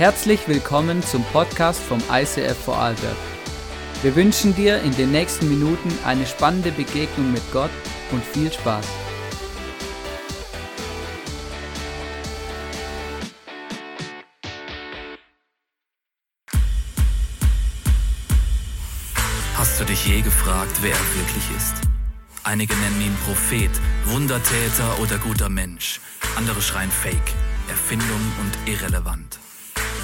Herzlich willkommen zum Podcast vom ICF Vorarlberg. Wir wünschen dir in den nächsten Minuten eine spannende Begegnung mit Gott und viel Spaß. Hast du dich je gefragt, wer er wirklich ist? Einige nennen ihn Prophet, Wundertäter oder guter Mensch. Andere schreien Fake, Erfindung und irrelevant.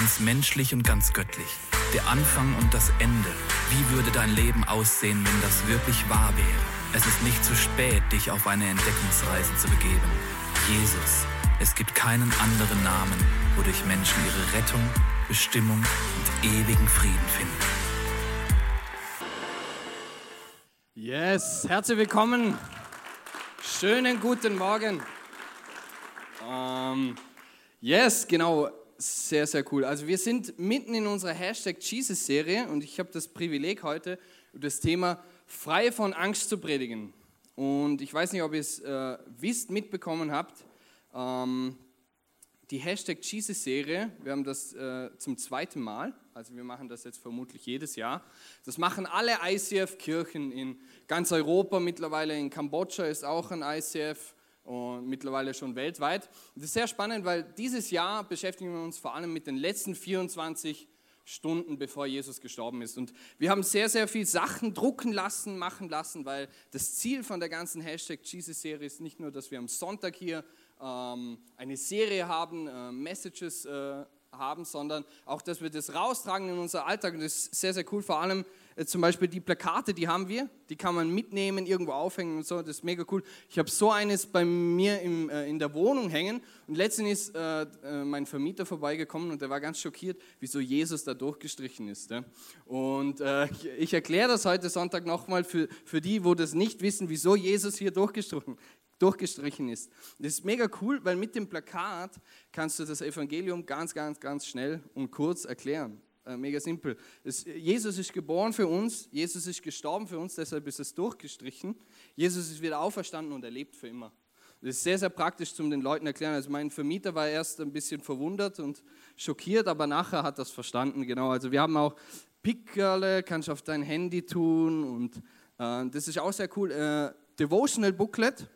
Ganz menschlich und ganz göttlich. Der Anfang und das Ende. Wie würde dein Leben aussehen, wenn das wirklich wahr wäre? Es ist nicht zu spät, dich auf eine Entdeckungsreise zu begeben. Jesus. Es gibt keinen anderen Namen, wodurch Menschen ihre Rettung, Bestimmung und ewigen Frieden finden. Yes, herzlich willkommen. Schönen guten Morgen. Ähm, yes, genau, sehr, sehr cool. Also wir sind mitten in unserer Hashtag Jesus-Serie und ich habe das Privileg heute, das Thema frei von Angst zu predigen. Und ich weiß nicht, ob ihr es äh, wisst, mitbekommen habt, ähm, die Hashtag Jesus-Serie, wir haben das äh, zum zweiten Mal, also wir machen das jetzt vermutlich jedes Jahr. Das machen alle ICF-Kirchen in ganz Europa, mittlerweile in Kambodscha ist auch ein ICF und mittlerweile schon weltweit. Das ist sehr spannend, weil dieses Jahr beschäftigen wir uns vor allem mit den letzten 24 Stunden, bevor Jesus gestorben ist. Und wir haben sehr, sehr viel Sachen drucken lassen, machen lassen, weil das Ziel von der ganzen Hashtag Jesus-Serie ist nicht nur, dass wir am Sonntag hier ähm, eine Serie haben, äh, Messages äh, haben, sondern auch, dass wir das raustragen in unser Alltag. Und das ist sehr, sehr cool. Vor allem äh, zum Beispiel die Plakate, die haben wir, die kann man mitnehmen, irgendwo aufhängen und so. Das ist mega cool. Ich habe so eines bei mir im, äh, in der Wohnung hängen und letztens ist äh, äh, mein Vermieter vorbeigekommen und der war ganz schockiert, wieso Jesus da durchgestrichen ist. Ja? Und äh, ich erkläre das heute Sonntag nochmal für, für die, wo das nicht wissen, wieso Jesus hier durchgestrichen, durchgestrichen ist. Das ist mega cool, weil mit dem Plakat kannst du das Evangelium ganz, ganz, ganz schnell und kurz erklären. Äh, mega simpel. Das, Jesus ist geboren für uns, Jesus ist gestorben für uns, deshalb ist es durchgestrichen. Jesus ist wieder auferstanden und er lebt für immer. Das ist sehr, sehr praktisch zum den Leuten erklären. Also mein Vermieter war erst ein bisschen verwundert und schockiert, aber nachher hat das verstanden. Genau. Also wir haben auch Pickerle, kannst du auf dein Handy tun und äh, das ist auch sehr cool. Äh, Devotional Booklet,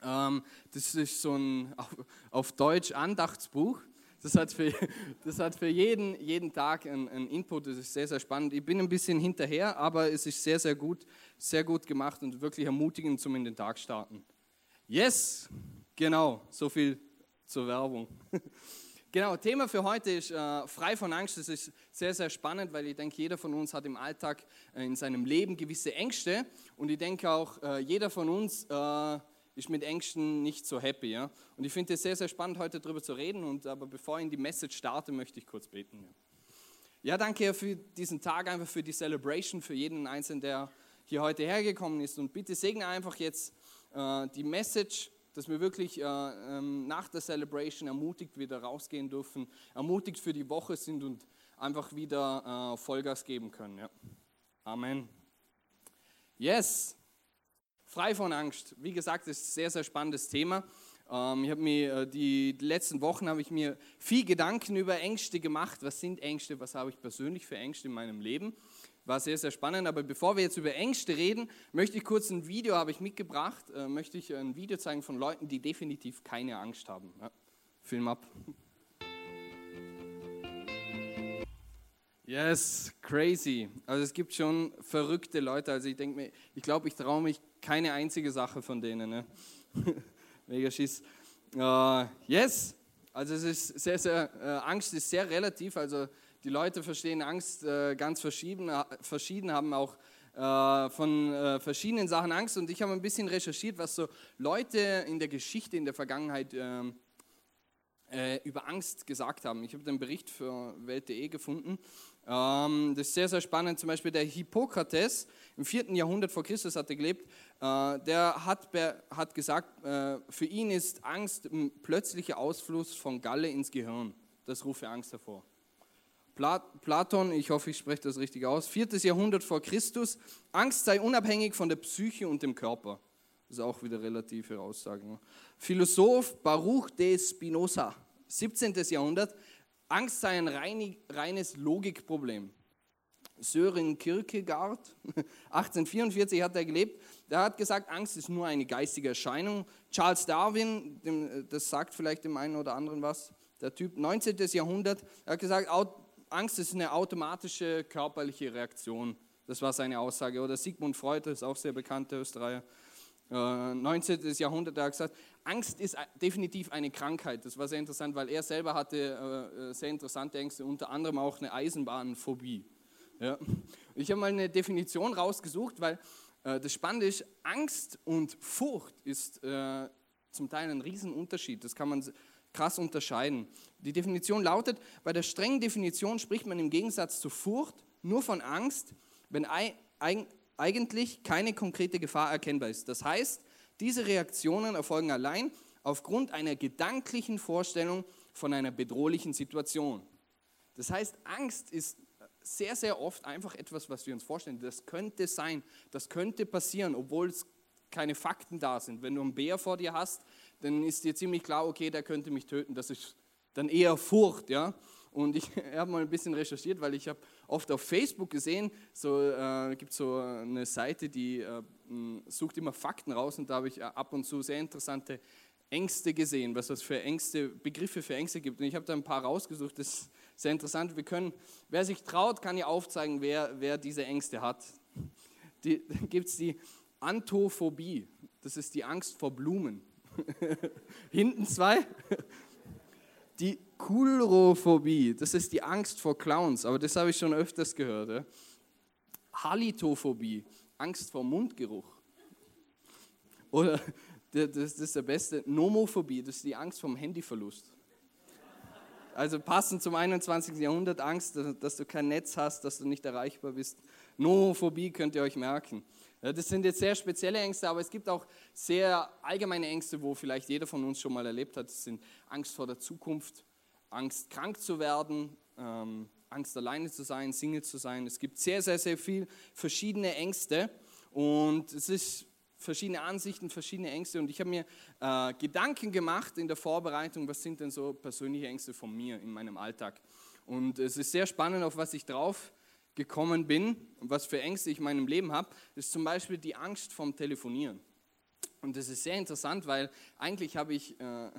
das ist so ein auf, Deutsch Andachtsbuch. Das hat für, das hat für jeden, jeden Tag einen, Input, das ist sehr, sehr spannend. Ich bin ein bisschen hinterher, aber es ist sehr, sehr gut, sehr gut gemacht und wirklich ermutigend zum in den Tag starten. Yes, genau, so viel zur Werbung. Genau, Thema für heute ist äh, frei von Angst. Das ist sehr, sehr spannend, weil ich denke, jeder von uns hat im Alltag äh, in seinem Leben gewisse Ängste und ich denke auch, äh, jeder von uns äh, ist mit Ängsten nicht so happy. Ja? Und ich finde es sehr, sehr spannend, heute darüber zu reden. Und, aber bevor ich in die Message starte, möchte ich kurz beten. Ja, ja danke für diesen Tag, einfach für die Celebration, für jeden Einzelnen, der hier heute hergekommen ist. Und bitte segne einfach jetzt äh, die Message, dass wir wirklich äh, ähm, nach der Celebration ermutigt wieder rausgehen dürfen, ermutigt für die Woche sind und einfach wieder äh, Vollgas geben können. Ja. Amen. Yes. Frei von Angst. Wie gesagt, das ist ein sehr, sehr spannendes Thema. Ähm, ich habe mir äh, die letzten Wochen habe ich mir viel Gedanken über Ängste gemacht. Was sind Ängste? Was habe ich persönlich für Ängste in meinem Leben? War sehr, sehr spannend. Aber bevor wir jetzt über Ängste reden, möchte ich kurz ein Video habe ich mitgebracht. Äh, möchte ich ein Video zeigen von Leuten, die definitiv keine Angst haben. Ja, Film ab. Yes, crazy. Also es gibt schon verrückte Leute. Also ich denke mir, ich glaube, ich traue mich keine einzige Sache von denen. Ne? Mega Schiss. Uh, yes, also es ist sehr, sehr, äh, Angst ist sehr relativ. Also die Leute verstehen Angst äh, ganz verschieden, verschieden haben auch äh, von äh, verschiedenen Sachen Angst. Und ich habe ein bisschen recherchiert, was so Leute in der Geschichte, in der Vergangenheit ähm, äh, über Angst gesagt haben. Ich habe den Bericht für Welt.de gefunden. Ähm, das ist sehr, sehr spannend. Zum Beispiel der Hippokrates im 4. Jahrhundert vor Christus hat er gelebt. Äh, der hat, hat gesagt, äh, für ihn ist Angst ein plötzlicher Ausfluss von Galle ins Gehirn. Das rufe Angst hervor. Platon, ich hoffe, ich spreche das richtig aus, 4. Jahrhundert vor Christus, Angst sei unabhängig von der Psyche und dem Körper. Das ist auch wieder relative Aussage. Ne? Philosoph Baruch de Spinoza, 17. Jahrhundert, Angst sei ein reines Logikproblem. Sören Kierkegaard, 1844 hat er gelebt, der hat gesagt, Angst ist nur eine geistige Erscheinung. Charles Darwin, das sagt vielleicht dem einen oder anderen was, der Typ, 19. Jahrhundert, er hat gesagt, Angst ist eine automatische körperliche Reaktion. Das war seine Aussage. Oder Sigmund Freud, das ist auch sehr bekannter Österreicher, 19. Äh, Jahrhundert, der hat gesagt, Angst ist definitiv eine Krankheit. Das war sehr interessant, weil er selber hatte äh, äh, sehr interessante Ängste, unter anderem auch eine Eisenbahnphobie. Ja. Ich habe mal eine Definition rausgesucht, weil das Spannende ist, Angst und Furcht ist zum Teil ein Riesenunterschied. Das kann man krass unterscheiden. Die Definition lautet, bei der strengen Definition spricht man im Gegensatz zu Furcht nur von Angst, wenn eigentlich keine konkrete Gefahr erkennbar ist. Das heißt, diese Reaktionen erfolgen allein aufgrund einer gedanklichen Vorstellung von einer bedrohlichen Situation. Das heißt, Angst ist sehr, sehr oft einfach etwas, was wir uns vorstellen. Das könnte sein, das könnte passieren, obwohl es keine Fakten da sind. Wenn du einen Bär vor dir hast, dann ist dir ziemlich klar, okay, der könnte mich töten. Das ist dann eher Furcht, ja. Und ich habe mal ein bisschen recherchiert, weil ich habe oft auf Facebook gesehen, so äh, gibt so eine Seite, die äh, sucht immer Fakten raus und da habe ich äh, ab und zu sehr interessante Ängste gesehen, was es für Ängste, Begriffe für Ängste gibt. Und ich habe da ein paar rausgesucht, das ist sehr interessant. Wir können, wer sich traut, kann ja aufzeigen, wer, wer diese Ängste hat. Die, dann gibt es die Anthophobie, das ist die Angst vor Blumen. Hinten zwei. Die Kulrophobie, das ist die Angst vor Clowns, aber das habe ich schon öfters gehört. Ja? Halitophobie, Angst vor Mundgeruch. Oder, das ist der beste, Nomophobie, das ist die Angst vom Handyverlust. Also passend zum 21. Jahrhundert, Angst, dass du kein Netz hast, dass du nicht erreichbar bist. Nomophobie könnt ihr euch merken. Das sind jetzt sehr spezielle Ängste, aber es gibt auch sehr allgemeine Ängste, wo vielleicht jeder von uns schon mal erlebt hat. Das sind Angst vor der Zukunft, Angst krank zu werden, ähm, Angst alleine zu sein, Single zu sein. Es gibt sehr, sehr, sehr viele verschiedene Ängste und es ist verschiedene Ansichten, verschiedene Ängste und ich habe mir äh, Gedanken gemacht in der Vorbereitung, was sind denn so persönliche Ängste von mir in meinem Alltag. Und es ist sehr spannend, auf was ich drauf gekommen bin und was für Ängste ich in meinem Leben habe, ist zum Beispiel die Angst vom Telefonieren. Und das ist sehr interessant, weil eigentlich habe ich äh,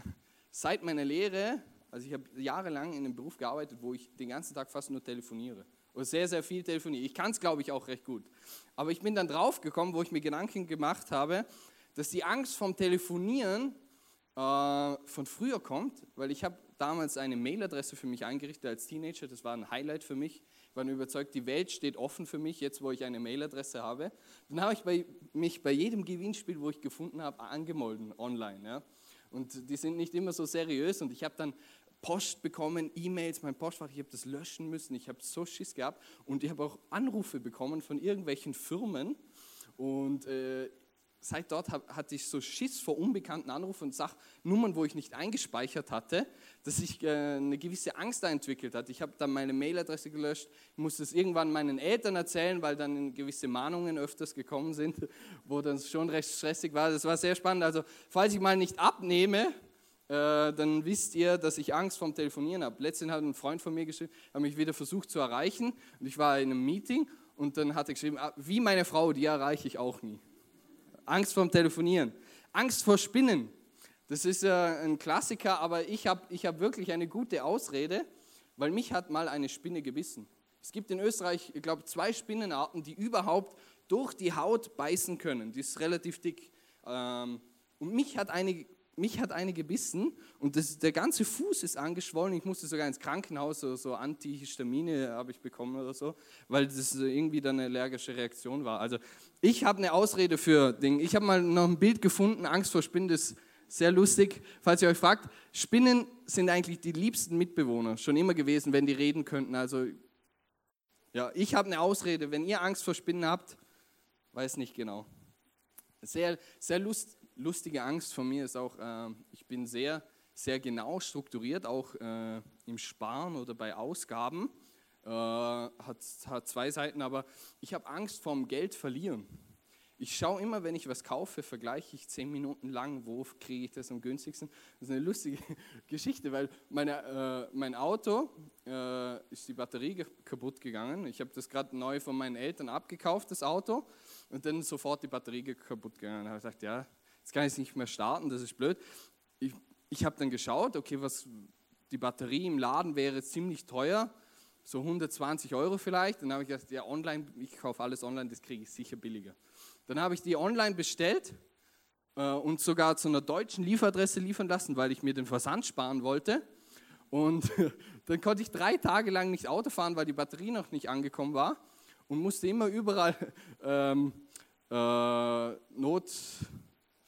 seit meiner Lehre, also ich habe jahrelang in einem Beruf gearbeitet, wo ich den ganzen Tag fast nur telefoniere. Oder sehr, sehr viel telefoniere. Ich kann es, glaube ich, auch recht gut. Aber ich bin dann drauf gekommen, wo ich mir Gedanken gemacht habe, dass die Angst vom Telefonieren äh, von früher kommt, weil ich habe damals eine Mailadresse für mich eingerichtet als Teenager. Das war ein Highlight für mich war überzeugt, die Welt steht offen für mich, jetzt wo ich eine Mailadresse habe. Dann habe ich bei, mich bei jedem Gewinnspiel, wo ich gefunden habe, angemeldet online. Ja. Und die sind nicht immer so seriös und ich habe dann Post bekommen, E-Mails, mein Postfach, ich habe das löschen müssen, ich habe so Schiss gehabt und ich habe auch Anrufe bekommen von irgendwelchen Firmen und äh, seit dort hatte ich so Schiss vor unbekannten Anrufen und Sachnummern, wo ich nicht eingespeichert hatte, dass ich äh, eine gewisse Angst da entwickelt hat. Ich habe dann meine Mailadresse gelöscht, musste es irgendwann meinen Eltern erzählen, weil dann gewisse Mahnungen öfters gekommen sind, wo dann schon recht stressig war. Das war sehr spannend. Also falls ich mal nicht abnehme, äh, dann wisst ihr, dass ich Angst vorm Telefonieren habe. Letztens hat ein Freund von mir geschrieben, hat mich wieder versucht zu erreichen und ich war in einem Meeting und dann hat er geschrieben, ah, wie meine Frau, die erreiche ich auch nie. Angst vorm Telefonieren. Angst vor Spinnen. Das ist ja ein Klassiker, aber ich habe ich hab wirklich eine gute Ausrede, weil mich hat mal eine Spinne gebissen. Es gibt in Österreich, ich glaube, zwei Spinnenarten, die überhaupt durch die Haut beißen können. Die ist relativ dick. Ähm, und mich hat eine mich hat eine gebissen und das, der ganze Fuß ist angeschwollen. Ich musste sogar ins Krankenhaus, so, so Antihistamine habe ich bekommen oder so, weil das irgendwie dann eine allergische Reaktion war. Also ich habe eine Ausrede für Ding. Ich habe mal noch ein Bild gefunden, Angst vor Spinnen, das, sehr lustig, falls ihr euch fragt, Spinnen sind eigentlich die liebsten Mitbewohner, schon immer gewesen, wenn die reden könnten. Also ja, ich habe eine Ausrede, wenn ihr Angst vor Spinnen habt, weiß nicht genau. Sehr, sehr lust, lustige Angst von mir ist auch, äh, ich bin sehr, sehr genau strukturiert, auch äh, im Sparen oder bei Ausgaben. Äh, hat, hat zwei Seiten, aber ich habe Angst vorm Geld verlieren. Ich schaue immer, wenn ich was kaufe, vergleiche ich zehn Minuten lang, wo kriege ich das am günstigsten. Das ist eine lustige Geschichte, weil meine, äh, mein Auto äh, ist die Batterie kaputt gegangen. Ich habe das gerade neu von meinen Eltern abgekauft, das Auto, und dann sofort die Batterie kaputt gegangen. Da habe ich gesagt, ja, jetzt kann ich es nicht mehr starten, das ist blöd. Ich, ich habe dann geschaut, okay, was die Batterie im Laden wäre ziemlich teuer, so 120 Euro vielleicht. Dann habe ich gesagt, ja, online, ich kaufe alles online, das kriege ich sicher billiger. Dann habe ich die online bestellt äh, und sogar zu einer deutschen Lieferadresse liefern lassen, weil ich mir den Versand sparen wollte. Und dann konnte ich drei Tage lang nicht Auto fahren, weil die Batterie noch nicht angekommen war und musste immer überall ähm, äh, Not,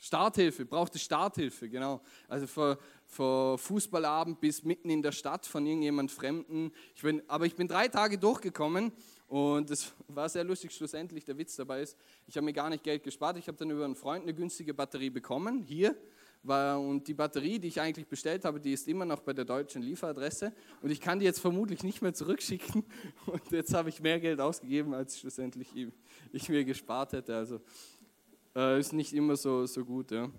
Starthilfe, brauchte Starthilfe, genau. Also von, von Fußballabend bis mitten in der Stadt von irgendjemand Fremden. Ich bin, aber ich bin drei Tage durchgekommen und es war sehr lustig, schlussendlich der Witz dabei ist, ich habe mir gar nicht Geld gespart, ich habe dann über einen Freund eine günstige Batterie bekommen, hier, war, und die Batterie, die ich eigentlich bestellt habe, die ist immer noch bei der deutschen Lieferadresse. Und ich kann die jetzt vermutlich nicht mehr zurückschicken. Und jetzt habe ich mehr Geld ausgegeben, als schlussendlich ich mir gespart hätte, also äh, ist nicht immer so, so gut. Ja.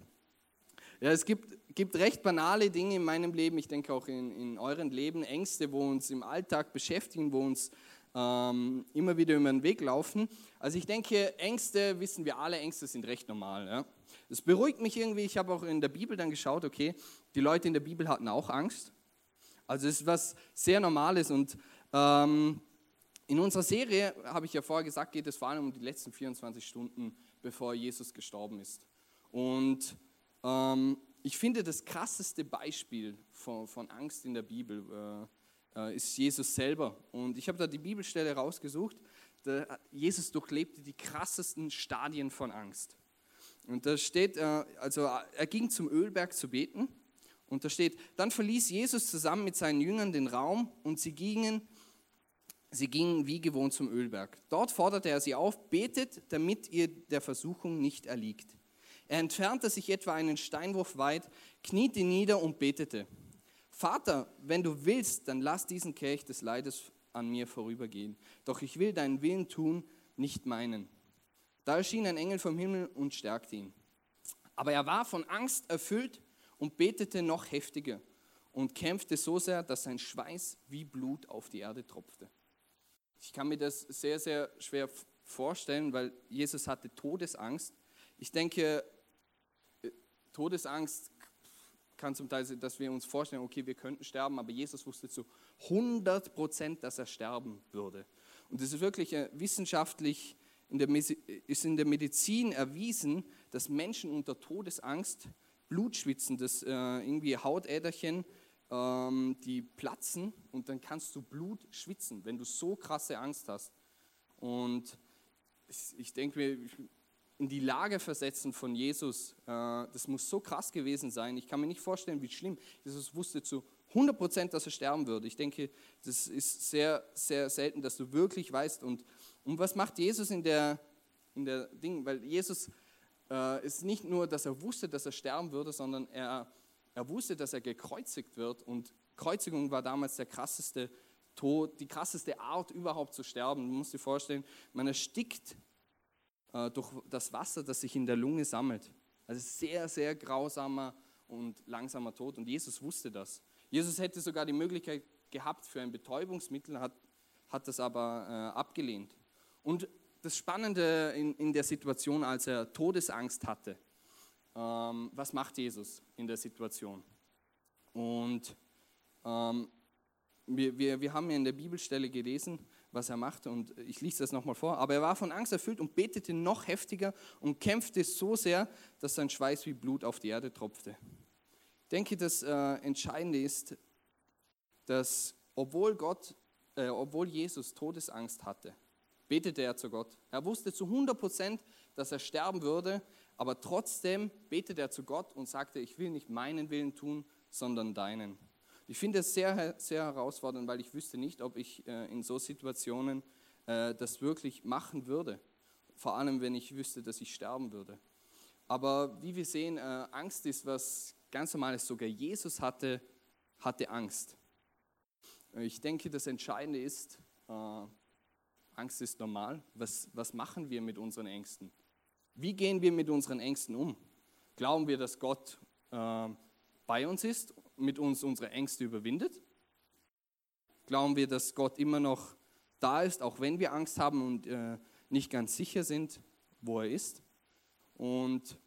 Ja, es gibt, gibt recht banale Dinge in meinem Leben, ich denke auch in, in euren Leben, Ängste, wo uns im Alltag beschäftigen, wo uns ähm, immer wieder über den Weg laufen. Also ich denke, Ängste, wissen wir alle, Ängste sind recht normal. Ja? Das beruhigt mich irgendwie. Ich habe auch in der Bibel dann geschaut, okay, die Leute in der Bibel hatten auch Angst. Also es ist was sehr Normales und ähm, in unserer Serie, habe ich ja vorher gesagt, geht es vor allem um die letzten 24 Stunden, bevor Jesus gestorben ist. Und ähm, ich finde das krasseste Beispiel von, von Angst in der Bibel äh, äh, ist Jesus selber. Und ich habe da die Bibelstelle rausgesucht. Jesus durchlebte die krassesten Stadien von Angst. Und da steht, äh, also er ging zum Ölberg zu beten. Und da steht, dann verließ Jesus zusammen mit seinen Jüngern den Raum und sie gingen, sie gingen wie gewohnt zum Ölberg. Dort forderte er sie auf, betet, damit ihr der Versuchung nicht erliegt. Er entfernte sich etwa einen Steinwurf weit, kniete nieder und betete. Vater, wenn du willst, dann lass diesen Kelch des Leides an mir vorübergehen. Doch ich will deinen Willen tun, nicht meinen. Da erschien ein Engel vom Himmel und stärkte ihn. Aber er war von Angst erfüllt und betete noch heftiger und kämpfte so sehr, dass sein Schweiß wie Blut auf die Erde tropfte. Ich kann mir das sehr, sehr schwer vorstellen, weil Jesus hatte Todesangst. Ich denke, äh, Todesangst kann zum Teil, dass wir uns vorstellen, okay, wir könnten sterben, aber Jesus wusste zu 100 Prozent, dass er sterben würde. Und das ist wirklich äh, wissenschaftlich, in der, ist in der Medizin erwiesen, dass Menschen unter Todesangst Blut schwitzen, dass äh, irgendwie Hautäderchen, ähm, die platzen und dann kannst du Blut schwitzen, wenn du so krasse Angst hast. Und ich denke mir, in die Lage versetzen von Jesus, äh, das muss so krass gewesen sein. Ich kann mir nicht vorstellen, wie schlimm. Jesus wusste zu 100 Prozent, dass er sterben würde. Ich denke, das ist sehr, sehr selten, dass du wirklich weißt. Und, und was macht Jesus in der, in der Ding? Weil Jesus äh, ist nicht nur, dass er wusste, dass er sterben würde, sondern er, er wusste, dass er gekreuzigt wird. Und Kreuzigung war damals der krasseste Tod, die krasseste Art überhaupt zu sterben. Du musst dir vorstellen, man erstickt äh, durch das Wasser, das sich in der Lunge sammelt. Also sehr, sehr grausamer und langsamer Tod. Und Jesus wusste das. Jesus hätte sogar die Möglichkeit gehabt für ein Betäubungsmittel, hat, hat das aber äh, abgelehnt. Und das Spannende in, in der Situation, als er Todesangst hatte, ähm, was macht Jesus in der Situation? Und ähm, wir, wir, wir haben ja in der Bibelstelle gelesen, was er machte. Und ich lese das nochmal vor. Aber er war von Angst erfüllt und betete noch heftiger und kämpfte so sehr, dass sein Schweiß wie Blut auf die Erde tropfte. Ich denke, das äh, Entscheidende ist, dass obwohl Gott, äh, obwohl Jesus Todesangst hatte, betete er zu Gott. Er wusste zu 100 Prozent, dass er sterben würde, aber trotzdem betet er zu Gott und sagte, ich will nicht meinen Willen tun, sondern deinen. Ich finde es sehr, sehr herausfordernd, weil ich wüsste nicht, ob ich äh, in so Situationen äh, das wirklich machen würde. Vor allem, wenn ich wüsste, dass ich sterben würde. Aber wie wir sehen, äh, Angst ist was ganz Normales. Sogar Jesus hatte, hatte Angst. Ich denke, das Entscheidende ist, Angst ist normal. Was, was machen wir mit unseren Ängsten? Wie gehen wir mit unseren Ängsten um? Glauben wir, dass Gott äh, bei uns ist, mit uns unsere Ängste überwindet? Glauben wir, dass Gott immer noch da ist, auch wenn wir Angst haben und äh, nicht ganz sicher sind, wo er ist? Und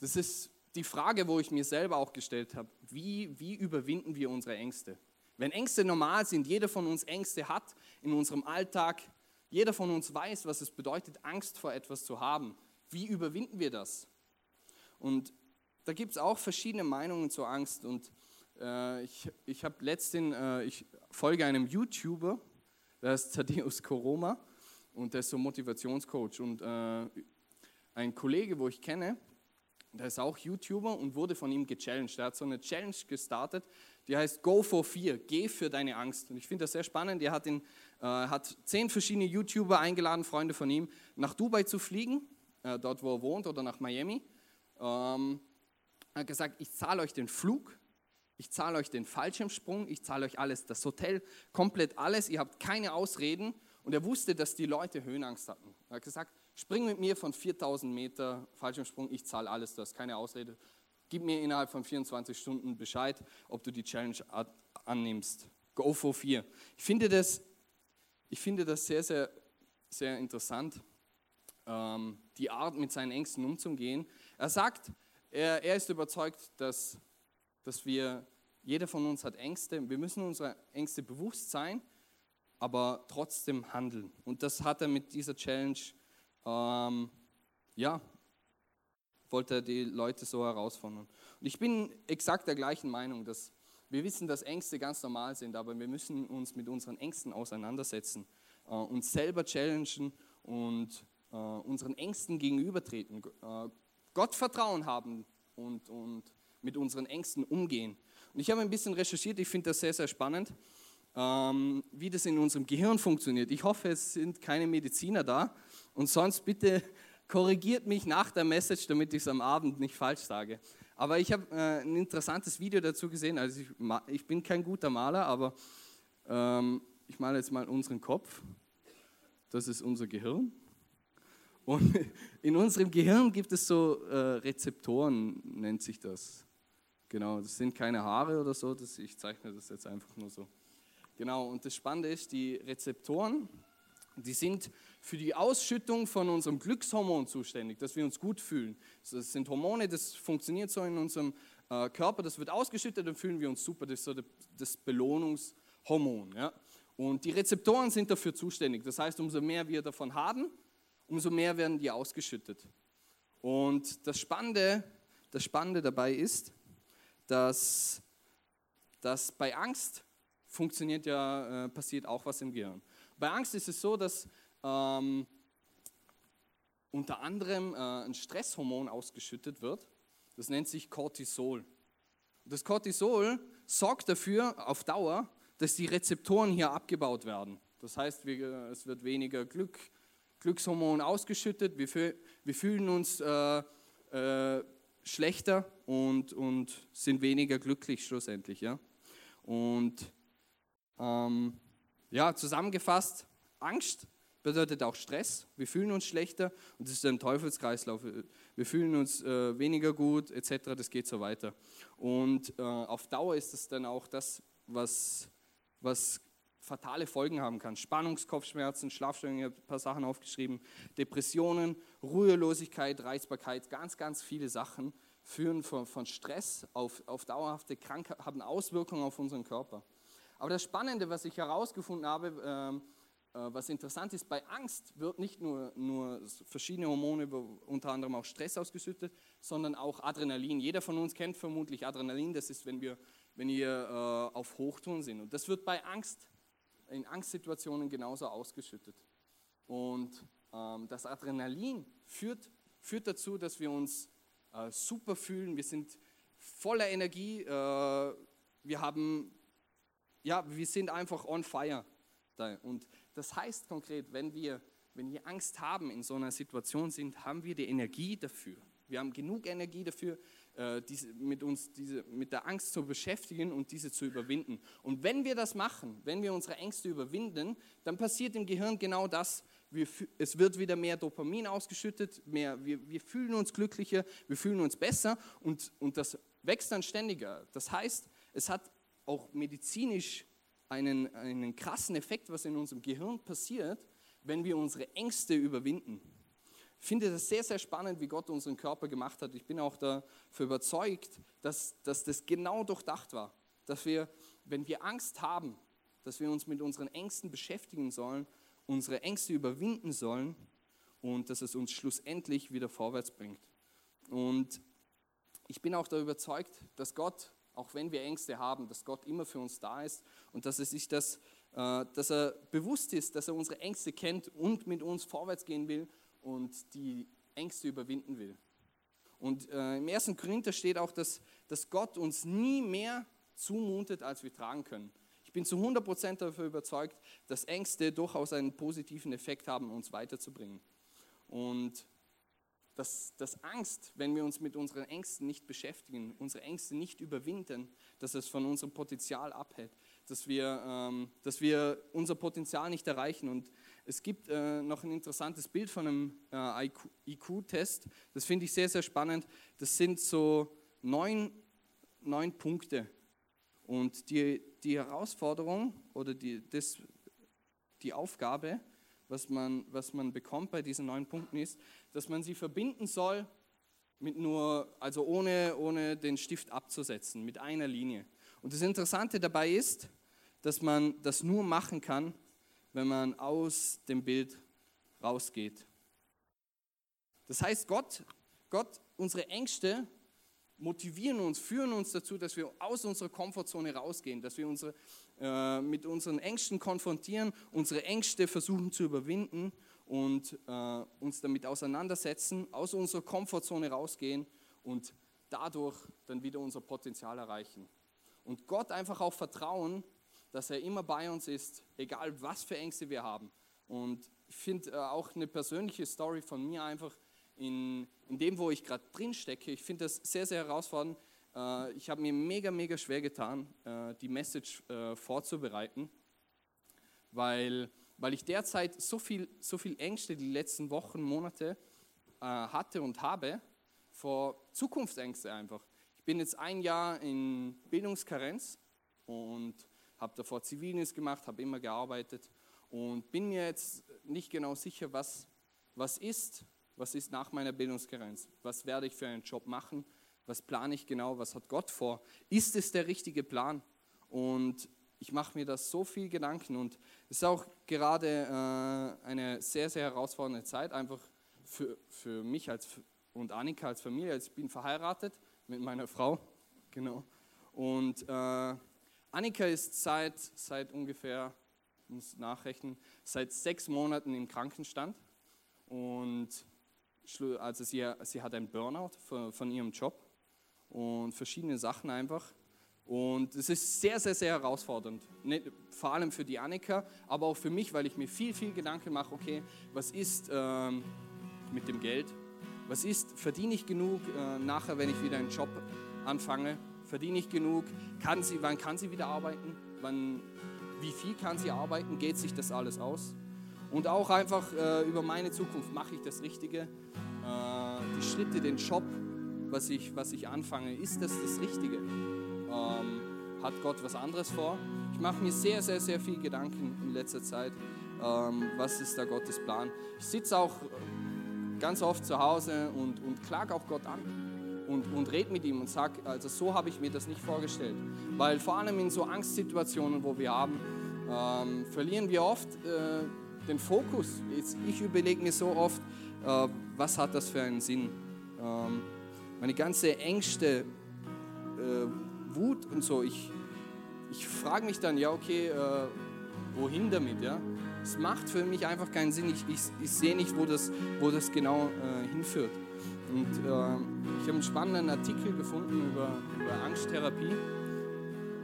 das ist die Frage, wo ich mir selber auch gestellt habe. Wie, wie überwinden wir unsere Ängste? Wenn Ängste normal sind, jeder von uns Ängste hat in unserem Alltag, jeder von uns weiß, was es bedeutet, Angst vor etwas zu haben. Wie überwinden wir das? Und da gibt es auch verschiedene Meinungen zur Angst. Und äh, ich, ich habe letztens, äh, ich folge einem YouTuber, der ist Thaddeus Koroma und der ist so Motivationscoach. Und äh, ein Kollege, wo ich kenne, der ist auch YouTuber und wurde von ihm gechallenged. Er hat so eine Challenge gestartet, die heißt Go for Fear, geh für deine Angst. Und ich finde das sehr spannend. Er hat, in, äh, hat zehn verschiedene YouTuber eingeladen, Freunde von ihm, nach Dubai zu fliegen, äh, dort wo er wohnt, oder nach Miami. Ähm, er hat gesagt, ich zahle euch den Flug, ich zahle euch den Fallschirmsprung, ich zahle euch alles, das Hotel, komplett alles, ihr habt keine Ausreden. Und er wusste, dass die Leute Höhenangst hatten. Er hat gesagt, spring mit mir von 4000 Meter Fallschirmsprung, ich zahle alles, du hast keine Ausrede. Gib mir innerhalb von 24 Stunden Bescheid, ob du die Challenge annimmst. Go for vier. Ich finde das, ich finde das sehr, sehr, sehr interessant, ähm, die Art, mit seinen Ängsten umzugehen. Er sagt, er, er ist überzeugt, dass, dass wir, jeder von uns hat Ängste. Wir müssen unsere Ängste bewusst sein, aber trotzdem handeln. Und das hat er mit dieser Challenge ähm, ja, wollte die Leute so herausfordern. Und ich bin exakt der gleichen Meinung, dass wir wissen, dass Ängste ganz normal sind, aber wir müssen uns mit unseren Ängsten auseinandersetzen, äh, uns selber challengen und äh, unseren Ängsten gegenübertreten, äh, Gott Vertrauen haben und, und mit unseren Ängsten umgehen. Und ich habe ein bisschen recherchiert, ich finde das sehr, sehr spannend, ähm, wie das in unserem Gehirn funktioniert. Ich hoffe, es sind keine Mediziner da und sonst bitte korrigiert mich nach der Message, damit ich es am Abend nicht falsch sage. Aber ich habe äh, ein interessantes Video dazu gesehen. Also ich, ich bin kein guter Maler, aber ähm, ich male jetzt mal unseren Kopf. Das ist unser Gehirn. Und in unserem Gehirn gibt es so äh, Rezeptoren, nennt sich das. Genau, das sind keine Haare oder so, das, ich zeichne das jetzt einfach nur so. Genau, und das Spannende ist, die Rezeptoren, die sind für die Ausschüttung von unserem Glückshormon zuständig, dass wir uns gut fühlen. Das sind Hormone, das funktioniert so in unserem äh, Körper, das wird ausgeschüttet, dann fühlen wir uns super. Das ist so das Belohnungshormon. Ja? Und die Rezeptoren sind dafür zuständig. Das heißt, umso mehr wir davon haben, umso mehr werden die ausgeschüttet. Und das Spannende, das Spannende dabei ist, dass, dass bei Angst funktioniert ja, äh, passiert auch was im Gehirn. Bei Angst ist es so, dass ähm, unter anderem äh, ein Stresshormon ausgeschüttet wird. Das nennt sich Cortisol. Das Cortisol sorgt dafür auf Dauer, dass die Rezeptoren hier abgebaut werden. Das heißt, wir, es wird weniger Glück, Glückshormon ausgeschüttet, wir, wir fühlen uns äh, äh, schlechter und, und sind weniger glücklich schlussendlich. Ja? Und ähm, ja, zusammengefasst, Angst bedeutet auch Stress. Wir fühlen uns schlechter und das ist ein Teufelskreislauf. Wir fühlen uns äh, weniger gut etc. Das geht so weiter. Und äh, auf Dauer ist es dann auch das, was, was fatale Folgen haben kann. Spannungskopfschmerzen, Schlafstörungen, ich habe ein paar Sachen aufgeschrieben, Depressionen, Ruhelosigkeit, Reizbarkeit, ganz, ganz viele Sachen führen von, von Stress auf, auf dauerhafte Krankheiten, haben Auswirkungen auf unseren Körper. Aber das Spannende, was ich herausgefunden habe, ähm, äh, was interessant ist, bei Angst wird nicht nur, nur verschiedene Hormone, unter anderem auch Stress ausgeschüttet, sondern auch Adrenalin. Jeder von uns kennt vermutlich Adrenalin, das ist, wenn wir, wenn wir äh, auf Hochtouren sind. Und das wird bei Angst, in Angstsituationen genauso ausgeschüttet. Und ähm, das Adrenalin führt führt dazu, dass wir uns äh, super fühlen, wir sind voller Energie, äh, wir haben, ja, wir sind einfach on fire. Und das heißt konkret, wenn wir, wenn wir Angst haben in so einer Situation sind, haben wir die Energie dafür. Wir haben genug Energie dafür, äh, diese, mit uns diese, mit der Angst zu beschäftigen und diese zu überwinden. Und wenn wir das machen, wenn wir unsere Ängste überwinden, dann passiert im Gehirn genau das. Wir, es wird wieder mehr Dopamin ausgeschüttet, mehr, wir, wir fühlen uns glücklicher, wir fühlen uns besser und, und das wächst dann ständiger. Das heißt, es hat auch medizinisch einen, einen krassen Effekt, was in unserem Gehirn passiert, wenn wir unsere Ängste überwinden. Ich finde das sehr, sehr spannend, wie Gott unseren Körper gemacht hat. Ich bin auch dafür überzeugt, dass, dass das genau durchdacht war. Dass wir, wenn wir Angst haben, dass wir uns mit unseren Ängsten beschäftigen sollen, unsere Ängste überwinden sollen und dass es uns schlussendlich wieder vorwärts bringt. Und ich bin auch darüber überzeugt, dass Gott, auch wenn wir Ängste haben, dass Gott immer für uns da ist und dass er sich das, äh, dass er bewusst ist, dass er unsere Ängste kennt und mit uns vorwärts gehen will und die Ängste überwinden will. Und äh, im 1. Korinther steht auch, dass, dass Gott uns nie mehr zumutet, als wir tragen können. Ich bin zu 100% dafür überzeugt, dass Ängste durchaus einen positiven Effekt haben, uns weiterzubringen. Und dass, dass Angst, wenn wir uns mit unseren Ängsten nicht beschäftigen, unsere Ängste nicht überwinden, dass es von unserem Potenzial abhält, dass wir, ähm, dass wir unser Potenzial nicht erreichen. Und es gibt äh, noch ein interessantes Bild von einem äh, IQ-Test, das finde ich sehr, sehr spannend. Das sind so neun, neun Punkte. Und die, die Herausforderung oder die, das, die Aufgabe, was man, was man bekommt bei diesen neun Punkten ist, dass man sie verbinden soll mit nur, also ohne, ohne den Stift abzusetzen, mit einer Linie. Und das Interessante dabei ist, dass man das nur machen kann, wenn man aus dem Bild rausgeht. Das heißt, Gott, Gott, unsere Ängste motivieren uns, führen uns dazu, dass wir aus unserer Komfortzone rausgehen, dass wir unsere, äh, mit unseren Ängsten konfrontieren, unsere Ängste versuchen zu überwinden und äh, uns damit auseinandersetzen, aus unserer Komfortzone rausgehen und dadurch dann wieder unser Potenzial erreichen. Und Gott einfach auch vertrauen, dass er immer bei uns ist, egal was für Ängste wir haben. Und ich finde äh, auch eine persönliche Story von mir einfach in, in dem, wo ich gerade drin stecke. Ich finde das sehr, sehr herausfordernd. Äh, ich habe mir mega, mega schwer getan, äh, die Message äh, vorzubereiten, weil, weil ich derzeit so viel, so viel Ängste die letzten Wochen, Monate äh, hatte und habe vor Zukunftsängste einfach. Ich bin jetzt ein Jahr in Bildungskarenz und habe davor Zivildienst gemacht, habe immer gearbeitet und bin mir jetzt nicht genau sicher, was, was ist, was ist nach meiner Bildungskarenz, was werde ich für einen Job machen, was plane ich genau, was hat Gott vor, ist es der richtige Plan? Und ich mache mir das so viel Gedanken und es ist auch gerade äh, eine sehr, sehr herausfordernde Zeit, einfach für, für mich als, und Annika als Familie. Ich bin verheiratet mit meiner Frau, genau. Und äh, Annika ist seit, seit ungefähr, muss nachrechnen, seit sechs Monaten im Krankenstand. Und also sie, sie hat einen Burnout von, von ihrem Job und verschiedene Sachen einfach. Und es ist sehr, sehr, sehr herausfordernd. Nicht, vor allem für die Annika, aber auch für mich, weil ich mir viel, viel Gedanken mache, okay, was ist ähm, mit dem Geld? Was ist, verdiene ich genug äh, nachher, wenn ich wieder einen Job anfange? verdiene ich genug, kann sie, wann kann sie wieder arbeiten, wann, wie viel kann sie arbeiten, geht sich das alles aus. Und auch einfach äh, über meine Zukunft, mache ich das Richtige, äh, die Schritte, den Job, was ich, was ich anfange, ist das das Richtige? Ähm, hat Gott was anderes vor? Ich mache mir sehr, sehr, sehr viel Gedanken in letzter Zeit, ähm, was ist da Gottes Plan. Ich sitze auch ganz oft zu Hause und, und klage auch Gott an und, und red mit ihm und sag, also so habe ich mir das nicht vorgestellt. Weil vor allem in so Angstsituationen, wo wir haben, ähm, verlieren wir oft äh, den Fokus. Jetzt, ich überlege mir so oft, äh, was hat das für einen Sinn? Ähm, meine ganze Ängste, äh, Wut und so, ich, ich frage mich dann, ja okay, äh, wohin damit? Ja? Es macht für mich einfach keinen Sinn. Ich, ich, ich sehe nicht, wo das, wo das genau äh, hinführt. Und äh, ich habe einen spannenden Artikel gefunden über, über Angsttherapie.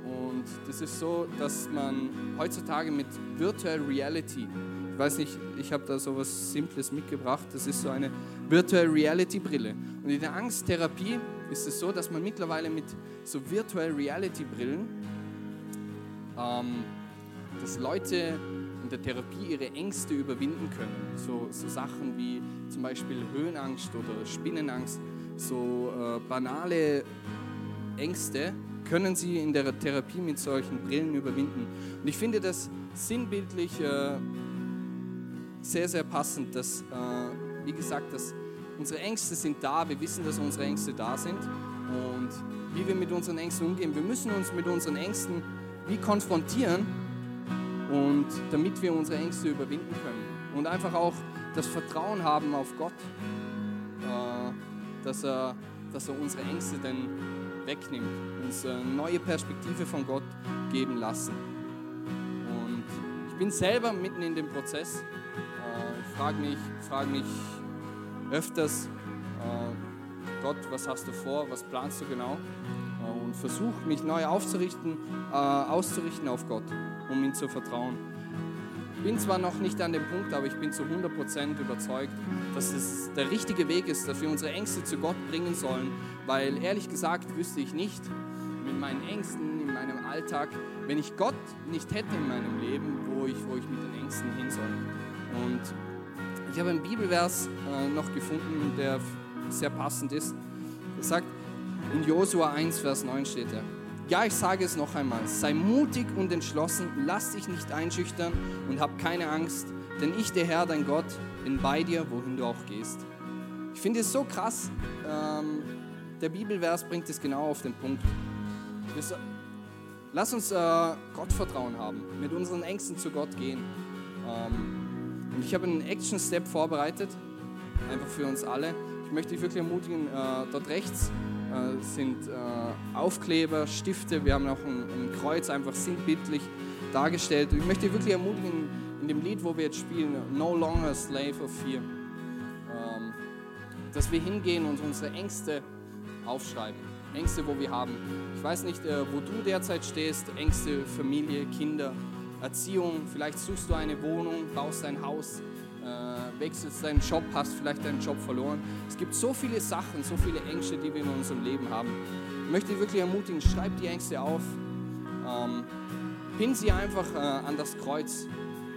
Und das ist so, dass man heutzutage mit Virtual Reality, ich weiß nicht, ich habe da so was Simples mitgebracht, das ist so eine Virtual Reality Brille. Und in der Angsttherapie ist es so, dass man mittlerweile mit so Virtual Reality Brillen, ähm, dass Leute in der Therapie ihre Ängste überwinden können. So, so Sachen wie zum Beispiel Höhenangst oder Spinnenangst, so äh, banale Ängste können sie in der Therapie mit solchen Brillen überwinden. Und ich finde das sinnbildlich äh, sehr, sehr passend, dass, äh, wie gesagt, dass unsere Ängste sind da, wir wissen, dass unsere Ängste da sind und wie wir mit unseren Ängsten umgehen. Wir müssen uns mit unseren Ängsten wie konfrontieren und damit wir unsere Ängste überwinden können und einfach auch das Vertrauen haben auf Gott, äh, dass, er, dass er unsere Ängste dann wegnimmt, uns eine neue Perspektive von Gott geben lassen. Und ich bin selber mitten in dem Prozess. Äh, ich frage mich, frag mich öfters, äh, Gott, was hast du vor, was planst du genau? Äh, und versuche mich neu aufzurichten, auszurichten auf Gott, um ihm zu vertrauen. Bin zwar noch nicht an dem Punkt, aber ich bin zu 100% überzeugt, dass es der richtige Weg ist, dass wir unsere Ängste zu Gott bringen sollen, weil ehrlich gesagt wüsste ich nicht mit meinen Ängsten in meinem Alltag, wenn ich Gott nicht hätte in meinem Leben, wo ich, wo ich mit den Ängsten hin soll. Und ich habe einen Bibelvers äh, noch gefunden, der sehr passend ist. Er sagt, in Josua 1, Vers 9 steht er, ja, ich sage es noch einmal, sei mutig und entschlossen, lass dich nicht einschüchtern und hab keine Angst, denn ich, der Herr, dein Gott, bin bei dir, wohin du auch gehst. Ich finde es so krass, ähm, der Bibelvers bringt es genau auf den Punkt. So, lass uns äh, Gottvertrauen haben, mit unseren Ängsten zu Gott gehen. Ähm, ich habe einen Action-Step vorbereitet, einfach für uns alle. Ich möchte dich wirklich ermutigen, äh, dort rechts äh, sind äh, Aufkleber, Stifte, wir haben auch ein, Kreuz einfach sinnbildlich dargestellt. Ich möchte wirklich ermutigen, in dem Lied, wo wir jetzt spielen, No Longer Slave of Fear, ähm, dass wir hingehen und unsere Ängste aufschreiben. Ängste, wo wir haben. Ich weiß nicht, wo du derzeit stehst, Ängste, Familie, Kinder, Erziehung, vielleicht suchst du eine Wohnung, baust ein Haus, äh, wechselst deinen Job, hast vielleicht deinen Job verloren. Es gibt so viele Sachen, so viele Ängste, die wir in unserem Leben haben. Ich möchte dich wirklich ermutigen, schreib die Ängste auf, ähm, pin sie einfach äh, an das Kreuz,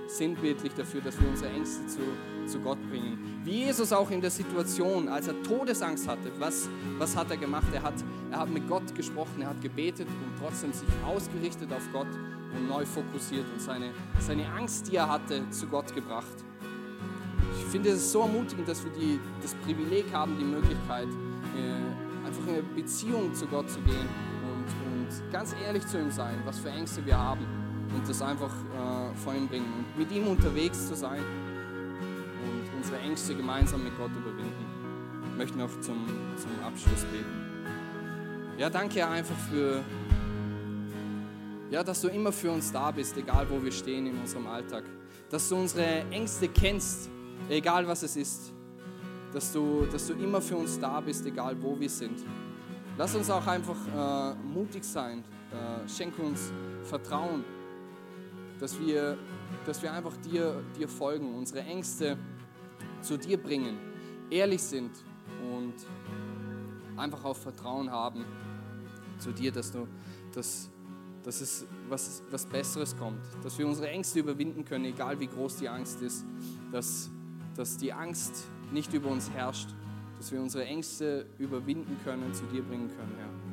sinnbildlich dafür, dass wir unsere Ängste zu, zu Gott bringen. Wie Jesus auch in der Situation, als er Todesangst hatte, was, was hat er gemacht? Er hat, er hat mit Gott gesprochen, er hat gebetet und trotzdem sich ausgerichtet auf Gott und neu fokussiert und seine, seine Angst, die er hatte, zu Gott gebracht finde es so ermutigend, dass wir die, das Privileg haben, die Möglichkeit, äh, einfach in eine Beziehung zu Gott zu gehen und, und ganz ehrlich zu ihm sein, was für Ängste wir haben und das einfach äh, vor ihm bringen und mit ihm unterwegs zu sein und unsere Ängste gemeinsam mit Gott überwinden. Ich möchte noch zum, zum Abschluss beten. Ja, danke einfach für, ja, dass du immer für uns da bist, egal wo wir stehen in unserem Alltag. Dass du unsere Ängste kennst egal was es ist, dass du, dass du immer für uns da bist, egal wo wir sind. Lass uns auch einfach äh, mutig sein, äh, schenke uns Vertrauen, dass wir, dass wir einfach dir, dir folgen, unsere Ängste zu dir bringen, ehrlich sind und einfach auch Vertrauen haben zu dir, dass, du, dass, dass es was, was Besseres kommt, dass wir unsere Ängste überwinden können, egal wie groß die Angst ist, dass dass die Angst nicht über uns herrscht, dass wir unsere Ängste überwinden können, zu dir bringen können, Herr.